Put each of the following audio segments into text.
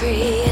tree.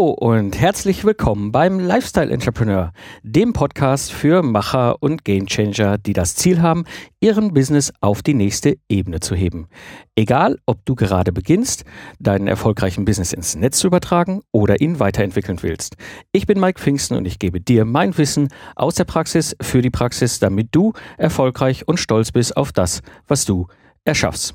Hallo und herzlich willkommen beim Lifestyle Entrepreneur, dem Podcast für Macher und Gamechanger, die das Ziel haben, ihren Business auf die nächste Ebene zu heben. Egal, ob du gerade beginnst, deinen erfolgreichen Business ins Netz zu übertragen oder ihn weiterentwickeln willst. Ich bin Mike Pfingsten und ich gebe dir mein Wissen aus der Praxis für die Praxis, damit du erfolgreich und stolz bist auf das, was du erschaffst.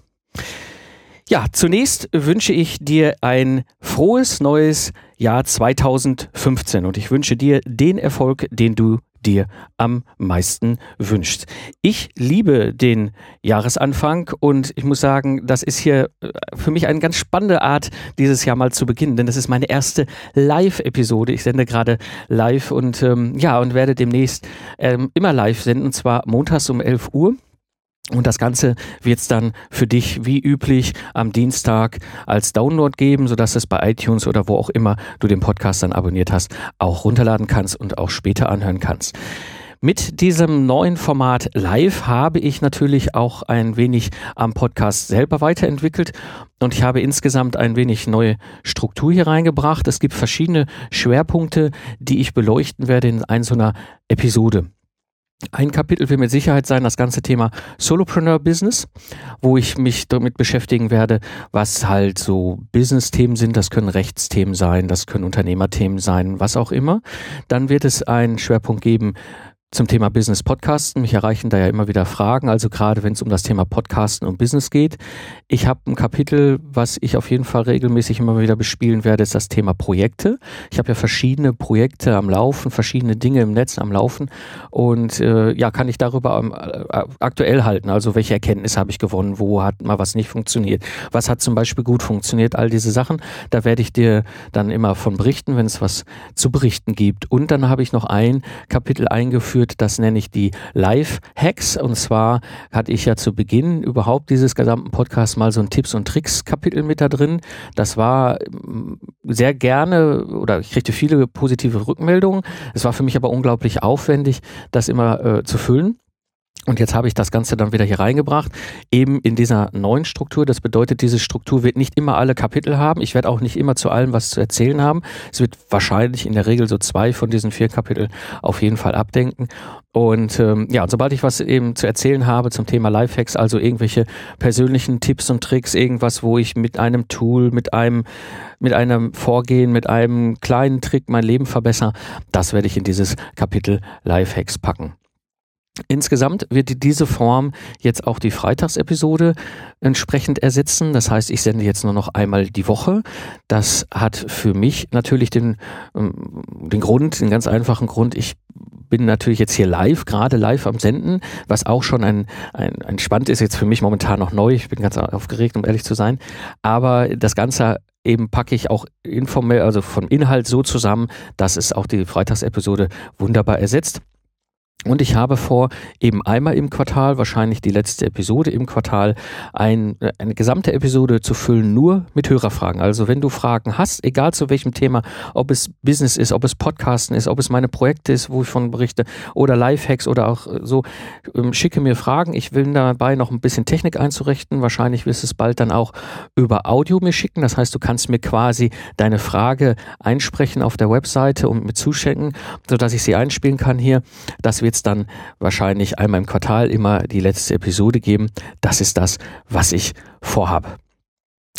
Ja, zunächst wünsche ich dir ein frohes neues Jahr 2015 und ich wünsche dir den Erfolg, den du dir am meisten wünschst. Ich liebe den Jahresanfang und ich muss sagen, das ist hier äh, für mich eine ganz spannende Art, dieses Jahr mal zu beginnen, denn das ist meine erste Live-Episode. Ich sende gerade live und ähm, ja, und werde demnächst ähm, immer live senden, und zwar montags um 11 Uhr. Und das Ganze wird es dann für dich wie üblich am Dienstag als Download geben, sodass es bei iTunes oder wo auch immer du den Podcast dann abonniert hast, auch runterladen kannst und auch später anhören kannst. Mit diesem neuen Format live habe ich natürlich auch ein wenig am Podcast selber weiterentwickelt und ich habe insgesamt ein wenig neue Struktur hier reingebracht. Es gibt verschiedene Schwerpunkte, die ich beleuchten werde in einzelner Episode. Ein Kapitel wird mit Sicherheit sein das ganze Thema Solopreneur Business, wo ich mich damit beschäftigen werde, was halt so Business-Themen sind. Das können Rechtsthemen sein, das können Unternehmerthemen sein, was auch immer. Dann wird es einen Schwerpunkt geben zum Thema Business Podcasten. Mich erreichen da ja immer wieder Fragen, also gerade wenn es um das Thema Podcasten und Business geht. Ich habe ein Kapitel, was ich auf jeden Fall regelmäßig immer wieder bespielen werde, ist das Thema Projekte. Ich habe ja verschiedene Projekte am Laufen, verschiedene Dinge im Netz am Laufen und äh, ja, kann ich darüber ähm, äh, aktuell halten. Also welche Erkenntnisse habe ich gewonnen, wo hat mal was nicht funktioniert, was hat zum Beispiel gut funktioniert, all diese Sachen. Da werde ich dir dann immer von berichten, wenn es was zu berichten gibt. Und dann habe ich noch ein Kapitel eingeführt, das nenne ich die Live-Hacks. Und zwar hatte ich ja zu Beginn überhaupt dieses gesamten Podcasts mal so ein Tipps- und Tricks-Kapitel mit da drin. Das war mm, sehr gerne oder ich kriegte viele positive Rückmeldungen. Es war für mich aber unglaublich aufwendig, das immer äh, zu füllen. Und jetzt habe ich das Ganze dann wieder hier reingebracht, eben in dieser neuen Struktur. Das bedeutet, diese Struktur wird nicht immer alle Kapitel haben. Ich werde auch nicht immer zu allem was zu erzählen haben. Es wird wahrscheinlich in der Regel so zwei von diesen vier Kapiteln auf jeden Fall abdenken. Und ähm, ja, sobald ich was eben zu erzählen habe zum Thema Lifehacks, also irgendwelche persönlichen Tipps und Tricks, irgendwas, wo ich mit einem Tool, mit einem, mit einem Vorgehen, mit einem kleinen Trick mein Leben verbessere, das werde ich in dieses Kapitel Lifehacks packen. Insgesamt wird diese Form jetzt auch die Freitagsepisode entsprechend ersetzen. Das heißt, ich sende jetzt nur noch einmal die Woche. Das hat für mich natürlich den, ähm, den Grund, den ganz einfachen Grund, ich bin natürlich jetzt hier live, gerade live am Senden, was auch schon ein, ein, ein Spannend ist, jetzt für mich momentan noch neu. Ich bin ganz aufgeregt, um ehrlich zu sein. Aber das Ganze eben packe ich auch informell, also vom Inhalt so zusammen, dass es auch die Freitagsepisode wunderbar ersetzt. Und ich habe vor, eben einmal im Quartal, wahrscheinlich die letzte Episode im Quartal, ein, äh, eine gesamte Episode zu füllen, nur mit Hörerfragen. Also wenn du Fragen hast, egal zu welchem Thema, ob es Business ist, ob es Podcasten ist, ob es meine Projekte ist, wo ich von berichte, oder Lifehacks oder auch äh, so, ähm, schicke mir Fragen. Ich will dabei noch ein bisschen Technik einzurichten. Wahrscheinlich wirst du es bald dann auch über Audio mir schicken. Das heißt, du kannst mir quasi deine Frage einsprechen auf der Webseite und mir zuschenken, sodass ich sie einspielen kann hier. Das wird es dann wahrscheinlich einmal im Quartal immer die letzte Episode geben. Das ist das, was ich vorhabe.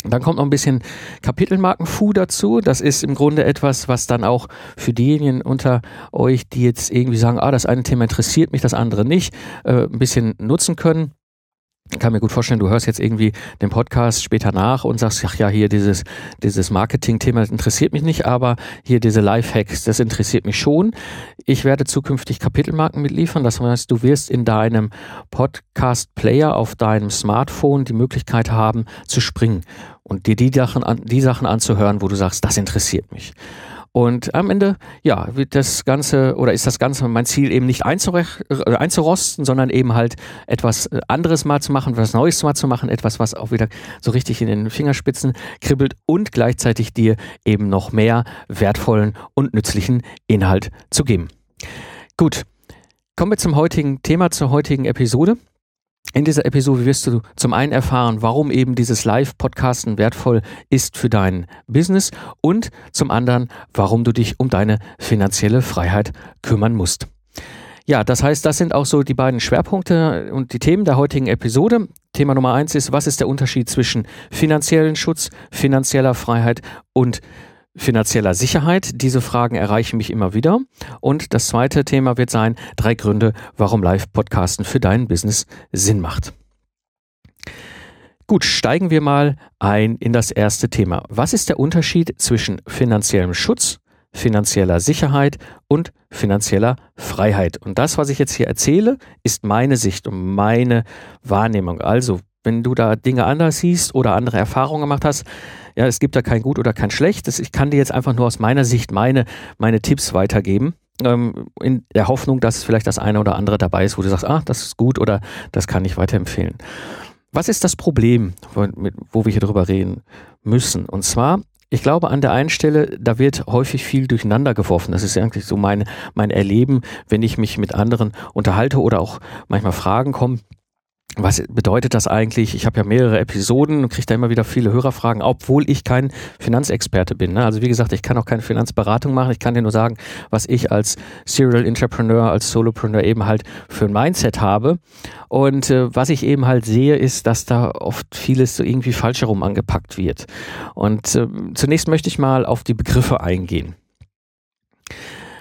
Dann kommt noch ein bisschen Kapitelmarkenfu dazu. Das ist im Grunde etwas, was dann auch für diejenigen unter euch, die jetzt irgendwie sagen, ah, das eine Thema interessiert mich, das andere nicht, äh, ein bisschen nutzen können. Ich kann mir gut vorstellen, du hörst jetzt irgendwie den Podcast später nach und sagst, ach ja, hier dieses, dieses Marketing-Thema interessiert mich nicht, aber hier diese Lifehacks, das interessiert mich schon. Ich werde zukünftig Kapitelmarken mitliefern. Das heißt, du wirst in deinem Podcast-Player auf deinem Smartphone die Möglichkeit haben, zu springen und dir die Sachen, an, die Sachen anzuhören, wo du sagst, das interessiert mich. Und am Ende, ja, wird das Ganze oder ist das Ganze mein Ziel eben nicht äh, einzurosten, sondern eben halt etwas äh, anderes mal zu machen, was Neues mal zu machen, etwas, was auch wieder so richtig in den Fingerspitzen kribbelt und gleichzeitig dir eben noch mehr wertvollen und nützlichen Inhalt zu geben. Gut, kommen wir zum heutigen Thema, zur heutigen Episode. In dieser Episode wirst du zum einen erfahren, warum eben dieses Live-Podcasten wertvoll ist für dein Business und zum anderen, warum du dich um deine finanzielle Freiheit kümmern musst. Ja, das heißt, das sind auch so die beiden Schwerpunkte und die Themen der heutigen Episode. Thema Nummer eins ist, was ist der Unterschied zwischen finanziellen Schutz, finanzieller Freiheit und finanzieller Sicherheit. Diese Fragen erreichen mich immer wieder. Und das zweite Thema wird sein, drei Gründe, warum Live-Podcasten für dein Business Sinn macht. Gut, steigen wir mal ein in das erste Thema. Was ist der Unterschied zwischen finanziellem Schutz, finanzieller Sicherheit und finanzieller Freiheit? Und das, was ich jetzt hier erzähle, ist meine Sicht und meine Wahrnehmung. Also, wenn du da Dinge anders siehst oder andere Erfahrungen gemacht hast, ja, es gibt da kein Gut oder kein Schlecht. ich kann dir jetzt einfach nur aus meiner Sicht meine, meine Tipps weitergeben. Ähm, in der Hoffnung, dass vielleicht das eine oder andere dabei ist, wo du sagst, ah, das ist gut oder das kann ich weiterempfehlen. Was ist das Problem, wo wir hier drüber reden müssen? Und zwar ich glaube, an der einen Stelle, da wird häufig viel durcheinander geworfen. Das ist eigentlich so mein, mein Erleben, wenn ich mich mit anderen unterhalte oder auch manchmal Fragen kommen was bedeutet das eigentlich? Ich habe ja mehrere Episoden und kriege da immer wieder viele Hörerfragen, obwohl ich kein Finanzexperte bin. Ne? Also wie gesagt, ich kann auch keine Finanzberatung machen. Ich kann dir nur sagen, was ich als Serial Entrepreneur, als Solopreneur eben halt für ein Mindset habe. Und äh, was ich eben halt sehe, ist, dass da oft vieles so irgendwie falsch herum angepackt wird. Und äh, zunächst möchte ich mal auf die Begriffe eingehen.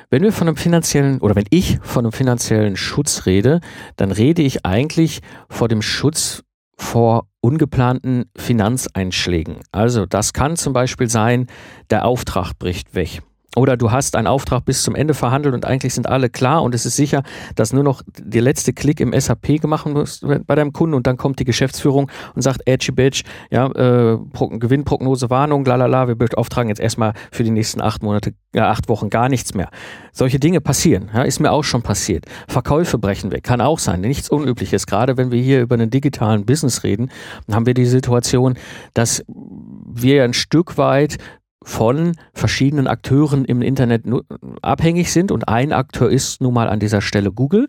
Wenn wir von einem finanziellen oder wenn ich von einem finanziellen Schutz rede, dann rede ich eigentlich vor dem Schutz vor ungeplanten Finanzeinschlägen. Also das kann zum Beispiel sein, der Auftrag bricht weg. Oder du hast einen Auftrag bis zum Ende verhandelt und eigentlich sind alle klar und es ist sicher, dass nur noch der letzte Klick im SAP gemacht muss bei deinem Kunden und dann kommt die Geschäftsführung und sagt, Edgy Bitch, ja, äh, Gewinnprognose, Warnung, lalala, wir beauftragen jetzt erstmal für die nächsten acht Monate, äh, acht Wochen gar nichts mehr. Solche Dinge passieren, ja, ist mir auch schon passiert. Verkäufe brechen weg, kann auch sein, nichts Unübliches. Gerade wenn wir hier über einen digitalen Business reden, haben wir die Situation, dass wir ein Stück weit von verschiedenen Akteuren im Internet abhängig sind und ein Akteur ist nun mal an dieser Stelle Google.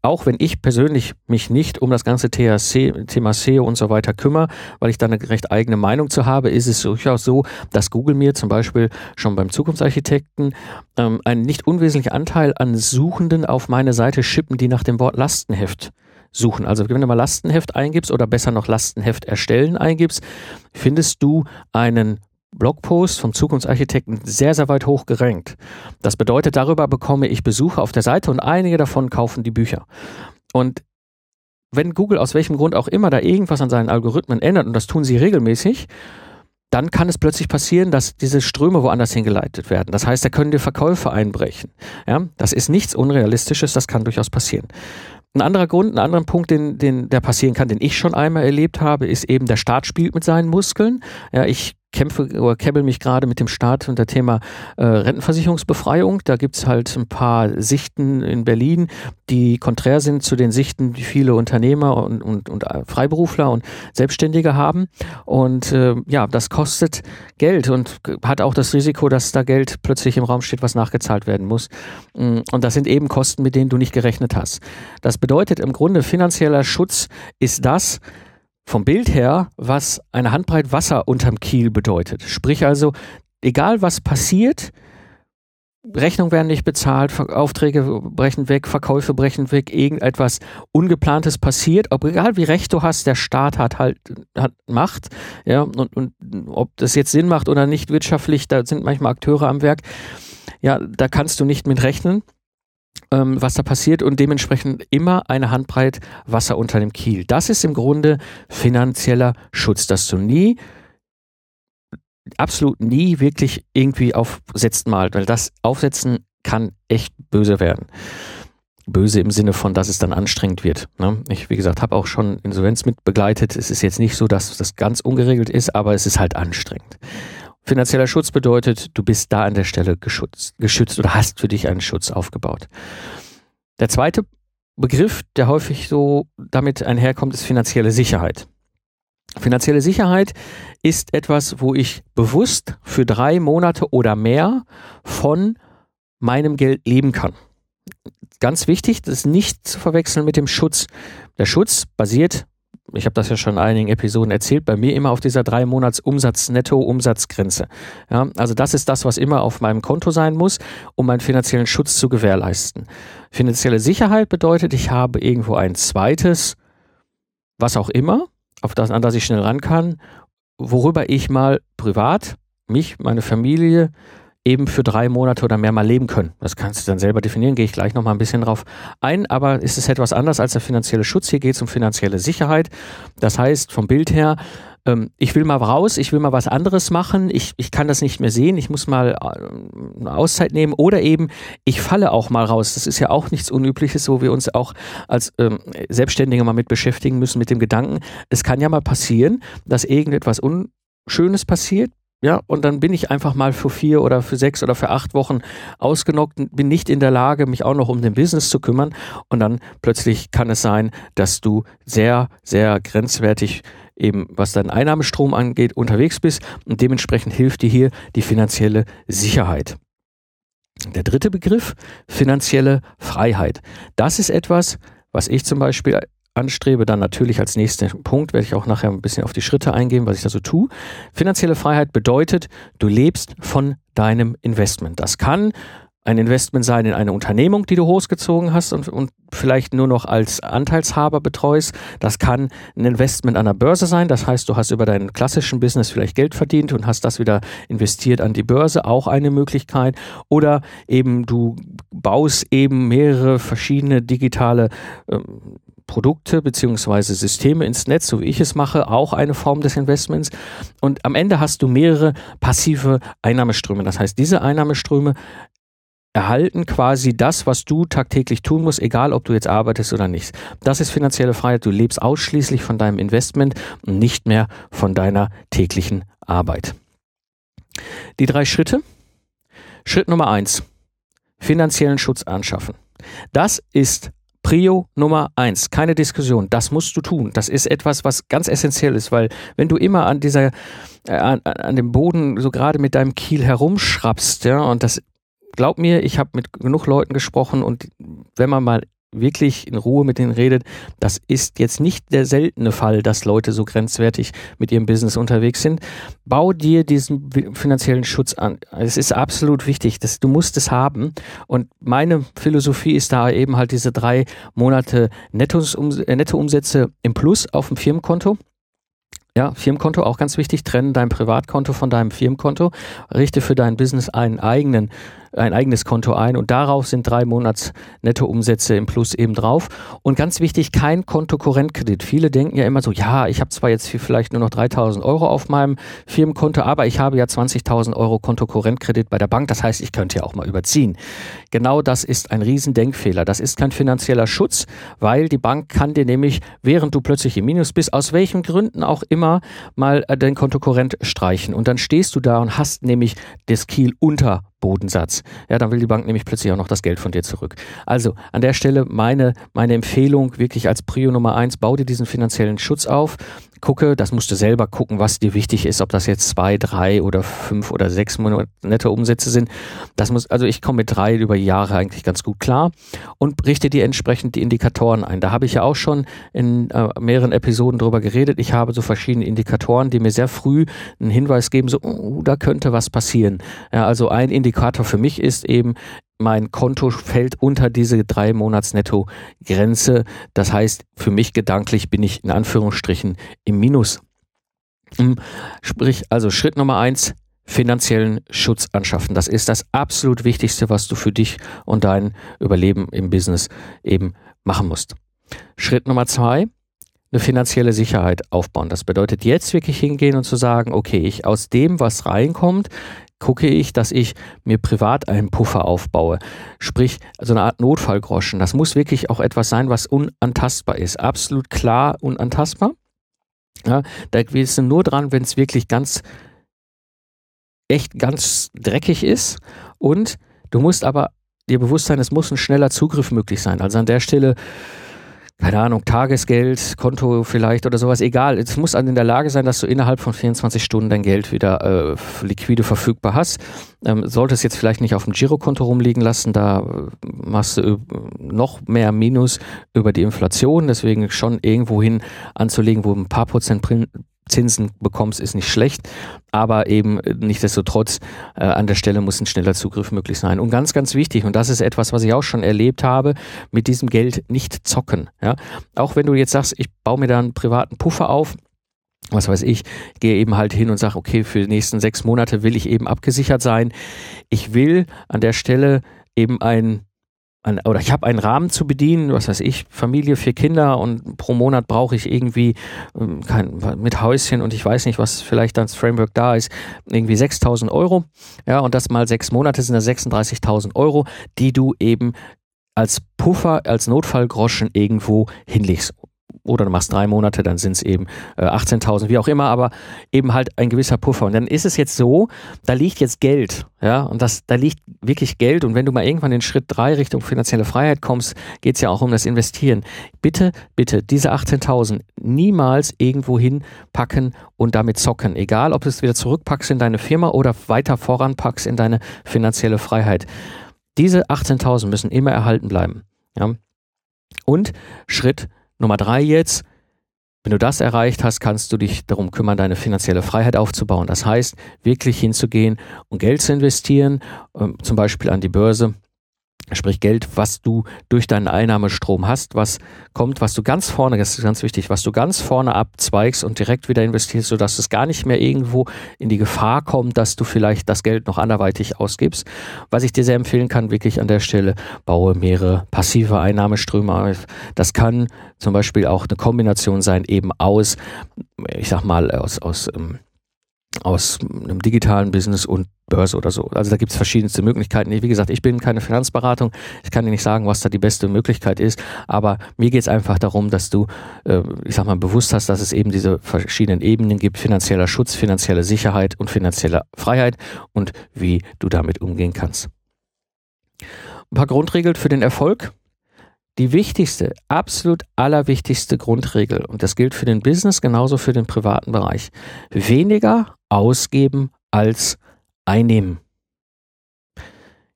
Auch wenn ich persönlich mich nicht um das ganze THC, Thema SEO und so weiter kümmere, weil ich da eine recht eigene Meinung zu habe, ist es durchaus so, dass Google mir zum Beispiel schon beim Zukunftsarchitekten ähm, einen nicht unwesentlichen Anteil an Suchenden auf meine Seite schippen, die nach dem Wort Lastenheft suchen. Also wenn du mal Lastenheft eingibst oder besser noch Lastenheft erstellen eingibst, findest du einen Blogpost vom Zukunftsarchitekten sehr, sehr weit hoch gerankt. Das bedeutet, darüber bekomme ich Besucher auf der Seite und einige davon kaufen die Bücher. Und wenn Google aus welchem Grund auch immer da irgendwas an seinen Algorithmen ändert, und das tun sie regelmäßig, dann kann es plötzlich passieren, dass diese Ströme woanders hingeleitet werden. Das heißt, da können die Verkäufe einbrechen. Ja, das ist nichts Unrealistisches, das kann durchaus passieren. Ein anderer Grund, ein anderer Punkt, den, den, der passieren kann, den ich schon einmal erlebt habe, ist eben, der Staat spielt mit seinen Muskeln. Ja, ich kämpfe oder käbbel mich gerade mit dem Staat unter Thema äh, Rentenversicherungsbefreiung. Da gibt's halt ein paar Sichten in Berlin, die konträr sind zu den Sichten, die viele Unternehmer und, und, und Freiberufler und Selbstständige haben. Und äh, ja, das kostet Geld und hat auch das Risiko, dass da Geld plötzlich im Raum steht, was nachgezahlt werden muss. Mm, und das sind eben Kosten, mit denen du nicht gerechnet hast. Das bedeutet im Grunde, finanzieller Schutz ist das, vom Bild her, was eine Handbreit Wasser unterm Kiel bedeutet. Sprich also, egal was passiert, Rechnungen werden nicht bezahlt, Aufträge brechen weg, Verkäufe brechen weg, irgendetwas Ungeplantes passiert, ob egal wie recht du hast, der Staat hat halt hat Macht, ja, und, und ob das jetzt Sinn macht oder nicht wirtschaftlich, da sind manchmal Akteure am Werk, ja, da kannst du nicht mit rechnen ähm, was da passiert und dementsprechend immer eine Handbreit Wasser unter dem Kiel. Das ist im Grunde finanzieller Schutz, dass du nie absolut nie wirklich irgendwie aufsetzt mal, weil das Aufsetzen kann echt böse werden. Böse im Sinne von, dass es dann anstrengend wird. Ne? Ich, wie gesagt, habe auch schon Insolvenz mit begleitet. Es ist jetzt nicht so, dass das ganz ungeregelt ist, aber es ist halt anstrengend. Finanzieller Schutz bedeutet, du bist da an der Stelle geschützt, geschützt oder hast für dich einen Schutz aufgebaut. Der zweite Begriff, der häufig so damit einherkommt, ist finanzielle Sicherheit. Finanzielle Sicherheit ist etwas, wo ich bewusst für drei Monate oder mehr von meinem Geld leben kann. Ganz wichtig, das ist nicht zu verwechseln mit dem Schutz. Der Schutz basiert, ich habe das ja schon in einigen Episoden erzählt, bei mir immer auf dieser drei Monats Umsatz Netto Umsatzgrenze. Ja, also das ist das, was immer auf meinem Konto sein muss, um meinen finanziellen Schutz zu gewährleisten. Finanzielle Sicherheit bedeutet, ich habe irgendwo ein zweites, was auch immer, auf das, an das ich schnell ran kann, worüber ich mal privat, mich, meine Familie, eben für drei Monate oder mehr mal leben können. Das kannst du dann selber definieren, gehe ich gleich nochmal ein bisschen drauf ein, aber ist es etwas anders als der finanzielle Schutz. Hier geht es um finanzielle Sicherheit. Das heißt, vom Bild her, ähm, ich will mal raus, ich will mal was anderes machen, ich, ich kann das nicht mehr sehen, ich muss mal äh, eine Auszeit nehmen oder eben, ich falle auch mal raus. Das ist ja auch nichts Unübliches, wo wir uns auch als ähm, Selbstständige mal mit beschäftigen müssen, mit dem Gedanken, es kann ja mal passieren, dass irgendetwas Unschönes passiert, ja, und dann bin ich einfach mal für vier oder für sechs oder für acht Wochen ausgenockt bin nicht in der Lage, mich auch noch um den Business zu kümmern. Und dann plötzlich kann es sein, dass du sehr, sehr grenzwertig eben, was deinen Einnahmestrom angeht, unterwegs bist. Und dementsprechend hilft dir hier die finanzielle Sicherheit. Der dritte Begriff, finanzielle Freiheit. Das ist etwas, was ich zum Beispiel anstrebe, dann natürlich als nächsten Punkt werde ich auch nachher ein bisschen auf die Schritte eingehen, was ich da so tue. Finanzielle Freiheit bedeutet, du lebst von deinem Investment. Das kann ein Investment sein in eine Unternehmung, die du hochgezogen hast und, und vielleicht nur noch als Anteilshaber betreust. Das kann ein Investment an der Börse sein. Das heißt, du hast über deinen klassischen Business vielleicht Geld verdient und hast das wieder investiert an die Börse. Auch eine Möglichkeit. Oder eben du baust eben mehrere verschiedene digitale ähm, Produkte beziehungsweise Systeme ins Netz, so wie ich es mache, auch eine Form des Investments. Und am Ende hast du mehrere passive Einnahmeströme. Das heißt, diese Einnahmeströme erhalten quasi das, was du tagtäglich tun musst, egal ob du jetzt arbeitest oder nicht. Das ist finanzielle Freiheit. Du lebst ausschließlich von deinem Investment und nicht mehr von deiner täglichen Arbeit. Die drei Schritte. Schritt Nummer eins. Finanziellen Schutz anschaffen. Das ist Prio Nummer eins, keine Diskussion. Das musst du tun. Das ist etwas, was ganz essentiell ist, weil wenn du immer an dieser, äh, an, an dem Boden so gerade mit deinem Kiel herumschrappst, ja, und das, glaub mir, ich habe mit genug Leuten gesprochen und wenn man mal wirklich in Ruhe mit denen redet, das ist jetzt nicht der seltene Fall, dass Leute so grenzwertig mit ihrem Business unterwegs sind. Bau dir diesen finanziellen Schutz an. Es ist absolut wichtig, dass du musst es haben. Und meine Philosophie ist da eben halt diese drei Monate äh, Nettoumsätze im Plus auf dem Firmenkonto. Ja, Firmenkonto auch ganz wichtig. Trenne dein Privatkonto von deinem Firmenkonto. Richte für dein Business einen eigenen ein eigenes Konto ein und darauf sind drei Monats Nettoumsätze im Plus eben drauf. Und ganz wichtig, kein Kontokorrentkredit. Viele denken ja immer so, ja, ich habe zwar jetzt vielleicht nur noch 3000 Euro auf meinem Firmenkonto, aber ich habe ja 20.000 Euro Kontokorrentkredit bei der Bank. Das heißt, ich könnte ja auch mal überziehen. Genau das ist ein Riesendenkfehler. Das ist kein finanzieller Schutz, weil die Bank kann dir nämlich, während du plötzlich im Minus bist, aus welchen Gründen auch immer, mal äh, dein Kontokorrent streichen. Und dann stehst du da und hast nämlich das Kiel unter Bodensatz. Ja, dann will die Bank nämlich plötzlich auch noch das Geld von dir zurück. Also an der Stelle meine, meine Empfehlung wirklich als Prio Nummer eins, bau dir diesen finanziellen Schutz auf gucke, das musst du selber gucken, was dir wichtig ist, ob das jetzt zwei, drei oder fünf oder sechs Monate Umsätze sind. Das muss, also ich komme mit drei über Jahre eigentlich ganz gut klar und richte dir entsprechend die Indikatoren ein. Da habe ich ja auch schon in äh, mehreren Episoden drüber geredet. Ich habe so verschiedene Indikatoren, die mir sehr früh einen Hinweis geben, so, oh, da könnte was passieren. Ja, also ein Indikator für mich ist eben, mein Konto fällt unter diese drei Monats Netto-Grenze. Das heißt, für mich gedanklich bin ich in Anführungsstrichen im Minus. Hm, sprich, also Schritt Nummer eins, finanziellen Schutz anschaffen. Das ist das absolut Wichtigste, was du für dich und dein Überleben im Business eben machen musst. Schritt Nummer zwei, eine finanzielle Sicherheit aufbauen. Das bedeutet jetzt wirklich hingehen und zu sagen, okay, ich aus dem, was reinkommt, gucke ich, dass ich mir privat einen Puffer aufbaue. Sprich, so eine Art Notfallgroschen. Das muss wirklich auch etwas sein, was unantastbar ist. Absolut klar unantastbar. Ja, da willst du nur dran, wenn es wirklich ganz echt ganz dreckig ist und du musst aber dir bewusst sein, es muss ein schneller Zugriff möglich sein. Also an der Stelle keine Ahnung, Tagesgeld, Konto vielleicht oder sowas, egal. Es muss in der Lage sein, dass du innerhalb von 24 Stunden dein Geld wieder äh, liquide verfügbar hast. Ähm, solltest jetzt vielleicht nicht auf dem Girokonto rumliegen lassen, da äh, machst du noch mehr Minus über die Inflation, deswegen schon irgendwo hin anzulegen, wo ein paar Prozent Zinsen bekommst, ist nicht schlecht, aber eben nichtsdestotrotz äh, an der Stelle muss ein schneller Zugriff möglich sein. Und ganz, ganz wichtig, und das ist etwas, was ich auch schon erlebt habe, mit diesem Geld nicht zocken. Ja? Auch wenn du jetzt sagst, ich baue mir da einen privaten Puffer auf, was weiß ich, gehe eben halt hin und sage, okay, für die nächsten sechs Monate will ich eben abgesichert sein. Ich will an der Stelle eben ein ein, oder ich habe einen Rahmen zu bedienen, was weiß ich, Familie, vier Kinder und pro Monat brauche ich irgendwie ähm, kein, mit Häuschen und ich weiß nicht, was vielleicht das Framework da ist, irgendwie 6000 Euro. Ja, und das mal sechs Monate sind das 36.000 Euro, die du eben als Puffer, als Notfallgroschen irgendwo hinlegst oder du machst drei Monate, dann sind es eben äh, 18.000, wie auch immer, aber eben halt ein gewisser Puffer. Und dann ist es jetzt so, da liegt jetzt Geld, ja, und das, da liegt wirklich Geld. Und wenn du mal irgendwann in Schritt drei Richtung finanzielle Freiheit kommst, geht es ja auch um das Investieren. Bitte, bitte, diese 18.000 niemals irgendwo hinpacken und damit zocken. Egal, ob du es wieder zurückpackst in deine Firma oder weiter voranpackst in deine finanzielle Freiheit. Diese 18.000 müssen immer erhalten bleiben. Ja. Und Schritt Nummer drei jetzt, wenn du das erreicht hast, kannst du dich darum kümmern, deine finanzielle Freiheit aufzubauen. Das heißt, wirklich hinzugehen und Geld zu investieren, ähm, zum Beispiel an die Börse Sprich Geld, was du durch deinen Einnahmestrom hast, was kommt, was du ganz vorne, das ist ganz wichtig, was du ganz vorne abzweigst und direkt wieder investierst, sodass es gar nicht mehr irgendwo in die Gefahr kommt, dass du vielleicht das Geld noch anderweitig ausgibst. Was ich dir sehr empfehlen kann, wirklich an der Stelle, baue mehrere passive Einnahmeströme auf. Das kann zum Beispiel auch eine Kombination sein, eben aus, ich sag mal, aus, aus ähm, aus einem digitalen Business und Börse oder so. Also da gibt es verschiedenste Möglichkeiten. Wie gesagt, ich bin keine Finanzberatung. Ich kann dir nicht sagen, was da die beste Möglichkeit ist. Aber mir geht es einfach darum, dass du, äh, ich sag mal, bewusst hast, dass es eben diese verschiedenen Ebenen gibt. Finanzieller Schutz, finanzielle Sicherheit und finanzielle Freiheit und wie du damit umgehen kannst. Ein paar Grundregeln für den Erfolg. Die wichtigste, absolut allerwichtigste Grundregel, und das gilt für den Business genauso für den privaten Bereich, weniger ausgeben als einnehmen.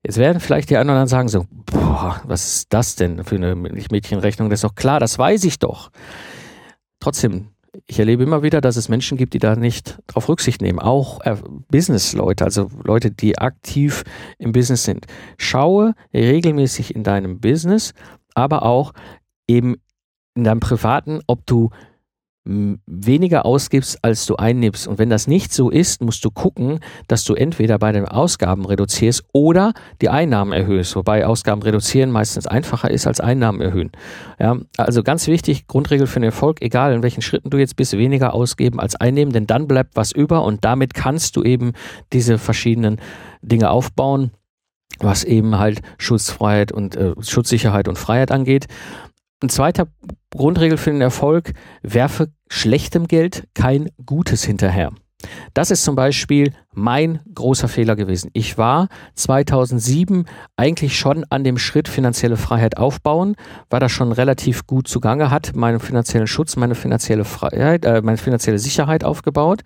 Jetzt werden vielleicht die anderen dann sagen so, boah, was ist das denn für eine Milchmädchenrechnung? Das ist doch klar, das weiß ich doch. Trotzdem, ich erlebe immer wieder, dass es Menschen gibt, die da nicht drauf Rücksicht nehmen. Auch äh, Business-Leute, also Leute, die aktiv im Business sind. Schaue regelmäßig in deinem Business, aber auch eben in deinem Privaten, ob du weniger ausgibst, als du einnimmst. Und wenn das nicht so ist, musst du gucken, dass du entweder bei den Ausgaben reduzierst oder die Einnahmen erhöhst, wobei Ausgaben reduzieren meistens einfacher ist als Einnahmen erhöhen. Ja, also ganz wichtig, Grundregel für den Erfolg, egal in welchen Schritten du jetzt bist, weniger ausgeben als einnehmen, denn dann bleibt was über und damit kannst du eben diese verschiedenen Dinge aufbauen was eben halt Schutzfreiheit und äh, Schutzsicherheit und Freiheit angeht. Ein zweiter Grundregel für den Erfolg, werfe schlechtem Geld kein Gutes hinterher. Das ist zum Beispiel mein großer Fehler gewesen. Ich war 2007 eigentlich schon an dem Schritt finanzielle Freiheit aufbauen, war da schon relativ gut zugange, hat meinen finanziellen Schutz, meine finanzielle Freiheit, äh, meine finanzielle Sicherheit aufgebaut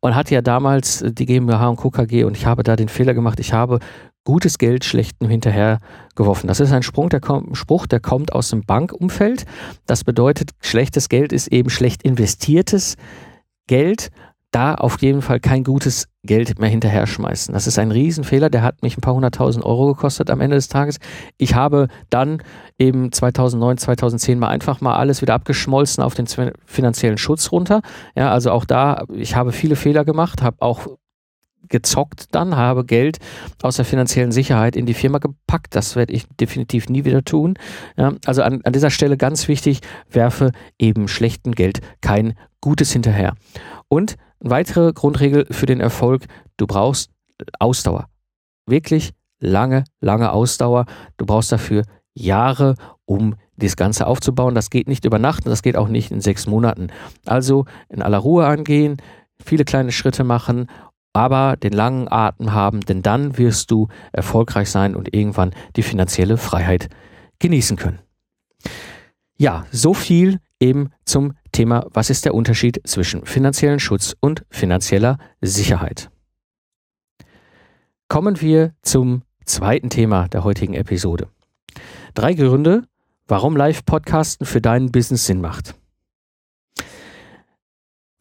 und hatte ja damals die GmbH und KKG und ich habe da den Fehler gemacht, ich habe gutes Geld schlechtem hinterher geworfen. Das ist ein Sprung, der kommt, Spruch, der kommt aus dem Bankumfeld. Das bedeutet, schlechtes Geld ist eben schlecht investiertes Geld. Da auf jeden Fall kein gutes Geld mehr hinterher schmeißen. Das ist ein Riesenfehler, der hat mich ein paar hunderttausend Euro gekostet am Ende des Tages. Ich habe dann eben 2009, 2010 mal einfach mal alles wieder abgeschmolzen auf den finanziellen Schutz runter. Ja, also auch da, ich habe viele Fehler gemacht, habe auch gezockt dann, habe Geld aus der finanziellen Sicherheit in die Firma gepackt. Das werde ich definitiv nie wieder tun. Ja, also an, an dieser Stelle ganz wichtig, werfe eben schlechten Geld kein Gutes hinterher. Und eine weitere Grundregel für den Erfolg, du brauchst Ausdauer. Wirklich lange, lange Ausdauer. Du brauchst dafür Jahre, um das Ganze aufzubauen. Das geht nicht über Nacht und das geht auch nicht in sechs Monaten. Also in aller Ruhe angehen, viele kleine Schritte machen aber den langen Atem haben, denn dann wirst du erfolgreich sein und irgendwann die finanzielle Freiheit genießen können. Ja, so viel eben zum Thema, was ist der Unterschied zwischen finanziellen Schutz und finanzieller Sicherheit. Kommen wir zum zweiten Thema der heutigen Episode. Drei Gründe, warum Live-Podcasten für dein Business Sinn macht.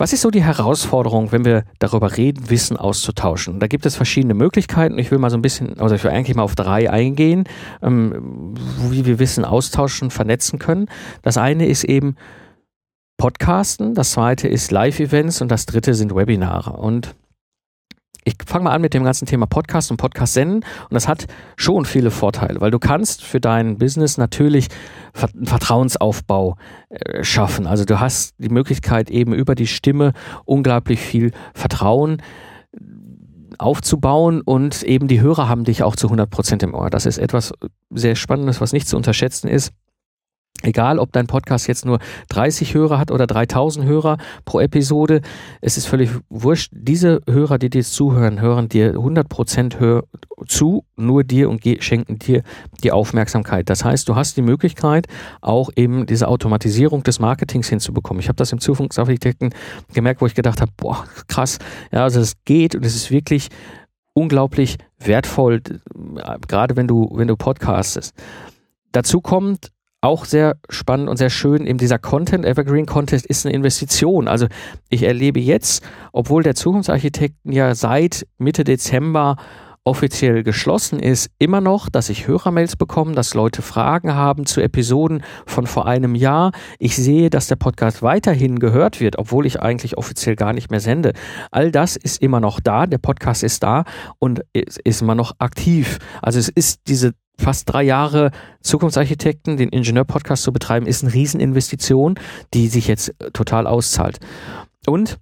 Was ist so die Herausforderung, wenn wir darüber reden, Wissen auszutauschen? Da gibt es verschiedene Möglichkeiten. Ich will mal so ein bisschen, also ich will eigentlich mal auf drei eingehen, ähm, wie wir Wissen austauschen, vernetzen können. Das eine ist eben Podcasten, das zweite ist Live-Events und das dritte sind Webinare. Und ich fange mal an mit dem ganzen Thema Podcast und Podcast senden und das hat schon viele Vorteile, weil du kannst für dein Business natürlich einen Vertrauensaufbau äh, schaffen. Also du hast die Möglichkeit eben über die Stimme unglaublich viel Vertrauen aufzubauen und eben die Hörer haben dich auch zu 100 Prozent im Ohr. Das ist etwas sehr Spannendes, was nicht zu unterschätzen ist. Egal, ob dein Podcast jetzt nur 30 Hörer hat oder 3000 Hörer pro Episode, es ist völlig wurscht. Diese Hörer, die dir zuhören, hören dir 100% hör zu, nur dir und schenken dir die Aufmerksamkeit. Das heißt, du hast die Möglichkeit, auch eben diese Automatisierung des Marketings hinzubekommen. Ich habe das im Zukunftsarchitekten gemerkt, wo ich gedacht habe, boah, krass, ja, also es geht und es ist wirklich unglaublich wertvoll, gerade wenn du, wenn du podcastest. Dazu kommt, auch sehr spannend und sehr schön, eben dieser Content, Evergreen Content ist eine Investition. Also ich erlebe jetzt, obwohl der Zukunftsarchitekten ja seit Mitte Dezember offiziell geschlossen ist, immer noch, dass ich Hörermails bekomme, dass Leute Fragen haben zu Episoden von vor einem Jahr. Ich sehe, dass der Podcast weiterhin gehört wird, obwohl ich eigentlich offiziell gar nicht mehr sende. All das ist immer noch da, der Podcast ist da und ist immer noch aktiv. Also es ist diese fast drei Jahre Zukunftsarchitekten, den Ingenieur-Podcast zu betreiben, ist eine Rieseninvestition, die sich jetzt total auszahlt. Und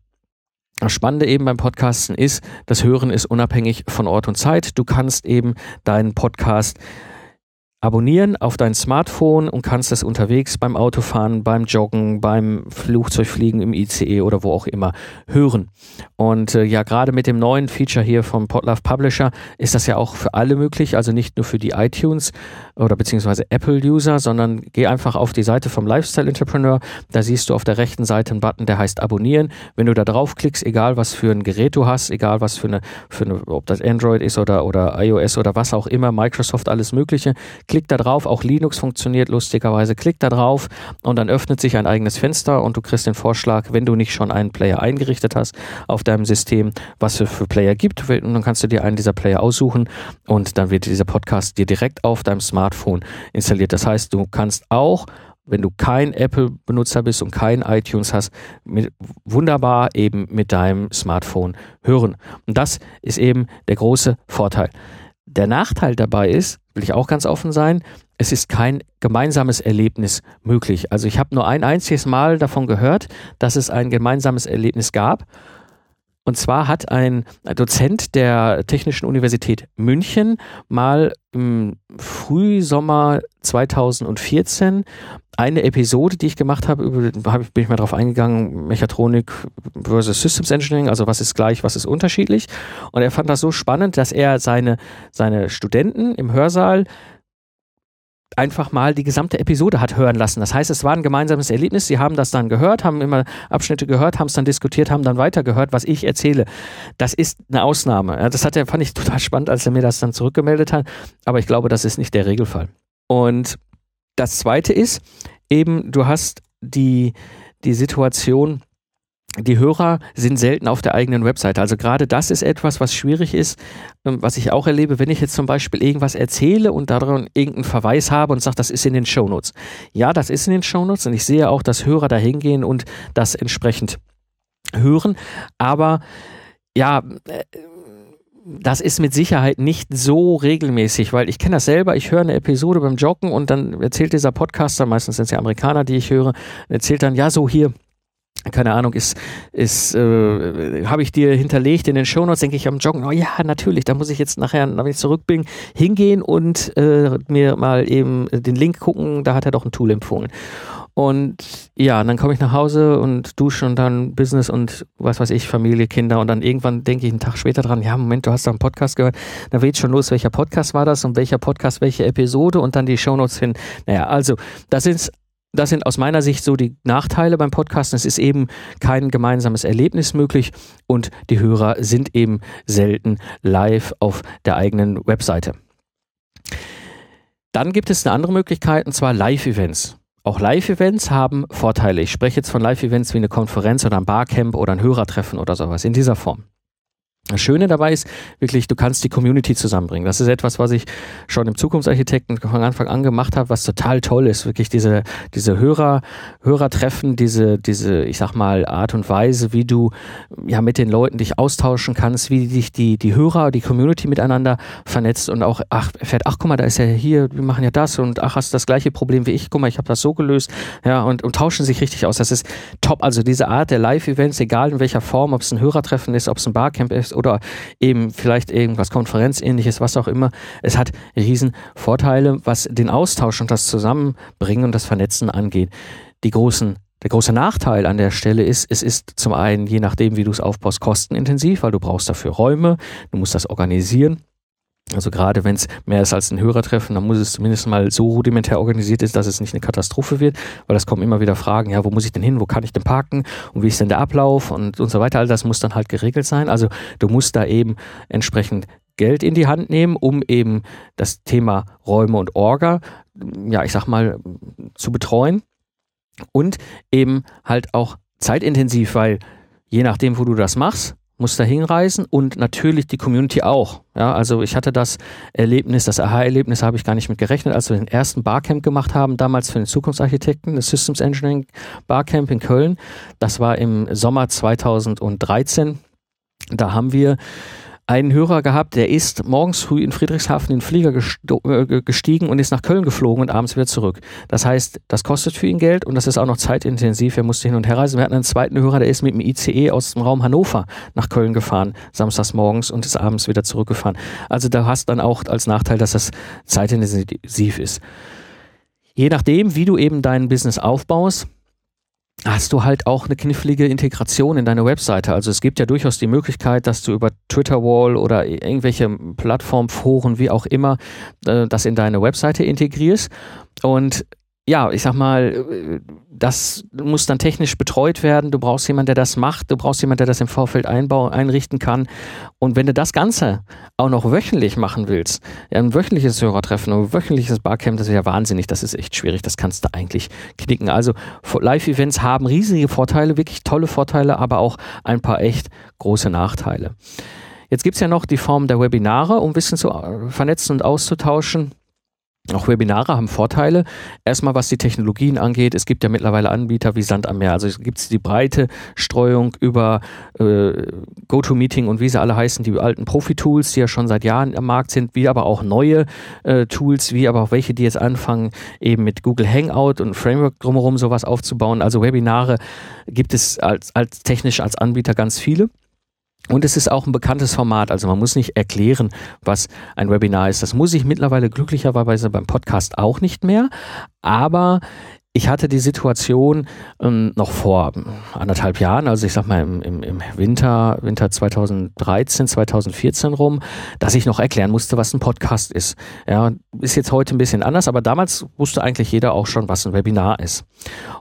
das Spannende eben beim Podcasten ist, das Hören ist unabhängig von Ort und Zeit. Du kannst eben deinen Podcast abonnieren auf dein Smartphone und kannst das unterwegs beim Autofahren, beim Joggen, beim Flugzeugfliegen im ICE oder wo auch immer hören. Und äh, ja, gerade mit dem neuen Feature hier vom Podlove Publisher ist das ja auch für alle möglich, also nicht nur für die iTunes oder beziehungsweise Apple-User, sondern geh einfach auf die Seite vom Lifestyle Entrepreneur. Da siehst du auf der rechten Seite einen Button, der heißt Abonnieren. Wenn du da draufklickst, egal was für ein Gerät du hast, egal was für eine, für eine ob das Android ist oder, oder iOS oder was auch immer, Microsoft, alles Mögliche, klick da drauf, auch Linux funktioniert lustigerweise, klick da drauf und dann öffnet sich ein eigenes Fenster und du kriegst den Vorschlag, wenn du nicht schon einen Player eingerichtet hast auf deinem System, was es für Player gibt und dann kannst du dir einen dieser Player aussuchen und dann wird dieser Podcast dir direkt auf deinem Smartphone installiert. Das heißt, du kannst auch wenn du kein Apple-Benutzer bist und kein iTunes hast, mit, wunderbar eben mit deinem Smartphone hören. Und das ist eben der große Vorteil. Der Nachteil dabei ist, will ich auch ganz offen sein, es ist kein gemeinsames Erlebnis möglich. Also ich habe nur ein einziges Mal davon gehört, dass es ein gemeinsames Erlebnis gab. Und zwar hat ein Dozent der Technischen Universität München mal im Frühsommer 2014 eine Episode, die ich gemacht habe, über, bin ich mal drauf eingegangen, Mechatronik versus Systems Engineering, also was ist gleich, was ist unterschiedlich. Und er fand das so spannend, dass er seine, seine Studenten im Hörsaal einfach mal die gesamte Episode hat hören lassen. Das heißt, es war ein gemeinsames Erlebnis. Sie haben das dann gehört, haben immer Abschnitte gehört, haben es dann diskutiert, haben dann weitergehört, was ich erzähle. Das ist eine Ausnahme. Das hat er, fand ich total spannend, als er mir das dann zurückgemeldet hat. Aber ich glaube, das ist nicht der Regelfall. Und das zweite ist eben, du hast die, die Situation, die Hörer sind selten auf der eigenen Webseite. Also gerade das ist etwas, was schwierig ist, ähm, was ich auch erlebe, wenn ich jetzt zum Beispiel irgendwas erzähle und daran irgendeinen Verweis habe und sage, das ist in den Shownotes. Ja, das ist in den Shownotes und ich sehe auch, dass Hörer da hingehen und das entsprechend hören. Aber ja, äh, das ist mit Sicherheit nicht so regelmäßig, weil ich kenne das selber. Ich höre eine Episode beim Joggen und dann erzählt dieser Podcaster, meistens sind es ja Amerikaner, die ich höre, erzählt dann, ja, so hier, keine Ahnung, ist, ist äh, habe ich dir hinterlegt in den Shownotes, denke ich am Joggen, oh ja, natürlich, da muss ich jetzt nachher, wenn ich zurück bin, hingehen und äh, mir mal eben den Link gucken, da hat er doch ein Tool empfohlen. Und ja, und dann komme ich nach Hause und dusche und dann Business und was weiß ich, Familie, Kinder. Und dann irgendwann denke ich einen Tag später dran, ja, Moment, du hast da einen Podcast gehört. Da geht schon los, welcher Podcast war das und welcher Podcast, welche Episode und dann die Shownotes hin. Naja, also das ist das sind aus meiner Sicht so die Nachteile beim Podcasten. Es ist eben kein gemeinsames Erlebnis möglich und die Hörer sind eben selten live auf der eigenen Webseite. Dann gibt es eine andere Möglichkeit, und zwar Live-Events. Auch Live-Events haben Vorteile. Ich spreche jetzt von Live-Events wie eine Konferenz oder ein Barcamp oder ein Hörertreffen oder sowas in dieser Form. Das Schöne dabei ist wirklich, du kannst die Community zusammenbringen. Das ist etwas, was ich schon im Zukunftsarchitekten von Anfang an gemacht habe, was total toll ist. Wirklich diese, diese Hörer, Hörertreffen, diese, diese, ich sag mal, Art und Weise, wie du ja mit den Leuten dich austauschen kannst, wie dich die, die Hörer, die Community miteinander vernetzt und auch, ach, fährt, ach, guck mal, da ist ja hier, wir machen ja das und ach, hast du das gleiche Problem wie ich, guck mal, ich habe das so gelöst, ja, und, und tauschen sich richtig aus. Das ist top. Also diese Art der Live-Events, egal in welcher Form, ob es ein Hörertreffen ist, ob es ein Barcamp ist oder eben vielleicht irgendwas Konferenzähnliches, was auch immer. Es hat riesen Vorteile, was den Austausch und das Zusammenbringen und das Vernetzen angeht. Die großen der große Nachteil an der Stelle ist, es ist zum einen, je nachdem, wie du es aufbaust, kostenintensiv, weil du brauchst dafür Räume, du musst das organisieren. Also gerade wenn es mehr ist als ein Hörertreffen, dann muss es zumindest mal so rudimentär organisiert ist, dass es nicht eine Katastrophe wird, weil es kommen immer wieder Fragen, ja, wo muss ich denn hin, wo kann ich denn parken und wie ist denn der Ablauf und, und so weiter. All das muss dann halt geregelt sein. Also du musst da eben entsprechend Geld in die Hand nehmen, um eben das Thema Räume und Orga, ja, ich sag mal, zu betreuen und eben halt auch zeitintensiv, weil je nachdem, wo du das machst, muss da hinreisen und natürlich die Community auch. Ja, also ich hatte das Erlebnis, das Aha-Erlebnis habe ich gar nicht mit gerechnet, als wir den ersten Barcamp gemacht haben, damals für den Zukunftsarchitekten, das Systems Engineering Barcamp in Köln. Das war im Sommer 2013. Da haben wir einen Hörer gehabt, der ist morgens früh in Friedrichshafen in den Flieger äh, gestiegen und ist nach Köln geflogen und abends wieder zurück. Das heißt, das kostet für ihn Geld und das ist auch noch zeitintensiv. Er musste hin und her reisen. Wir hatten einen zweiten Hörer, der ist mit dem ICE aus dem Raum Hannover nach Köln gefahren, samstags morgens und ist abends wieder zurückgefahren. Also da hast dann auch als Nachteil, dass das zeitintensiv ist. Je nachdem, wie du eben dein Business aufbaust, hast du halt auch eine knifflige Integration in deine Webseite. Also es gibt ja durchaus die Möglichkeit, dass du über Twitter Wall oder irgendwelche Plattformforen, wie auch immer, äh, das in deine Webseite integrierst. Und ja, ich sag mal, das muss dann technisch betreut werden. Du brauchst jemanden, der das macht. Du brauchst jemanden, der das im Vorfeld einbauen, einrichten kann. Und wenn du das Ganze auch noch wöchentlich machen willst, ein wöchentliches Hörertreffen, ein wöchentliches Barcamp, das ist ja wahnsinnig. Das ist echt schwierig. Das kannst du eigentlich knicken. Also Live-Events haben riesige Vorteile, wirklich tolle Vorteile, aber auch ein paar echt große Nachteile. Jetzt gibt's ja noch die Form der Webinare, um Wissen zu äh, vernetzen und auszutauschen. Auch Webinare haben Vorteile. Erstmal, was die Technologien angeht. Es gibt ja mittlerweile Anbieter wie Sand am Meer. Also gibt es die breite Streuung über äh, GoToMeeting und wie sie alle heißen, die alten Profi-Tools, die ja schon seit Jahren am Markt sind, wie aber auch neue äh, Tools, wie aber auch welche, die jetzt anfangen, eben mit Google Hangout und Framework drumherum sowas aufzubauen. Also Webinare gibt es als, als technisch als Anbieter ganz viele. Und es ist auch ein bekanntes Format, also man muss nicht erklären, was ein Webinar ist. Das muss ich mittlerweile glücklicherweise beim Podcast auch nicht mehr. Aber ich hatte die Situation ähm, noch vor anderthalb Jahren, also ich sag mal im, im, im Winter, Winter 2013, 2014 rum, dass ich noch erklären musste, was ein Podcast ist. Ja, ist jetzt heute ein bisschen anders, aber damals wusste eigentlich jeder auch schon, was ein Webinar ist.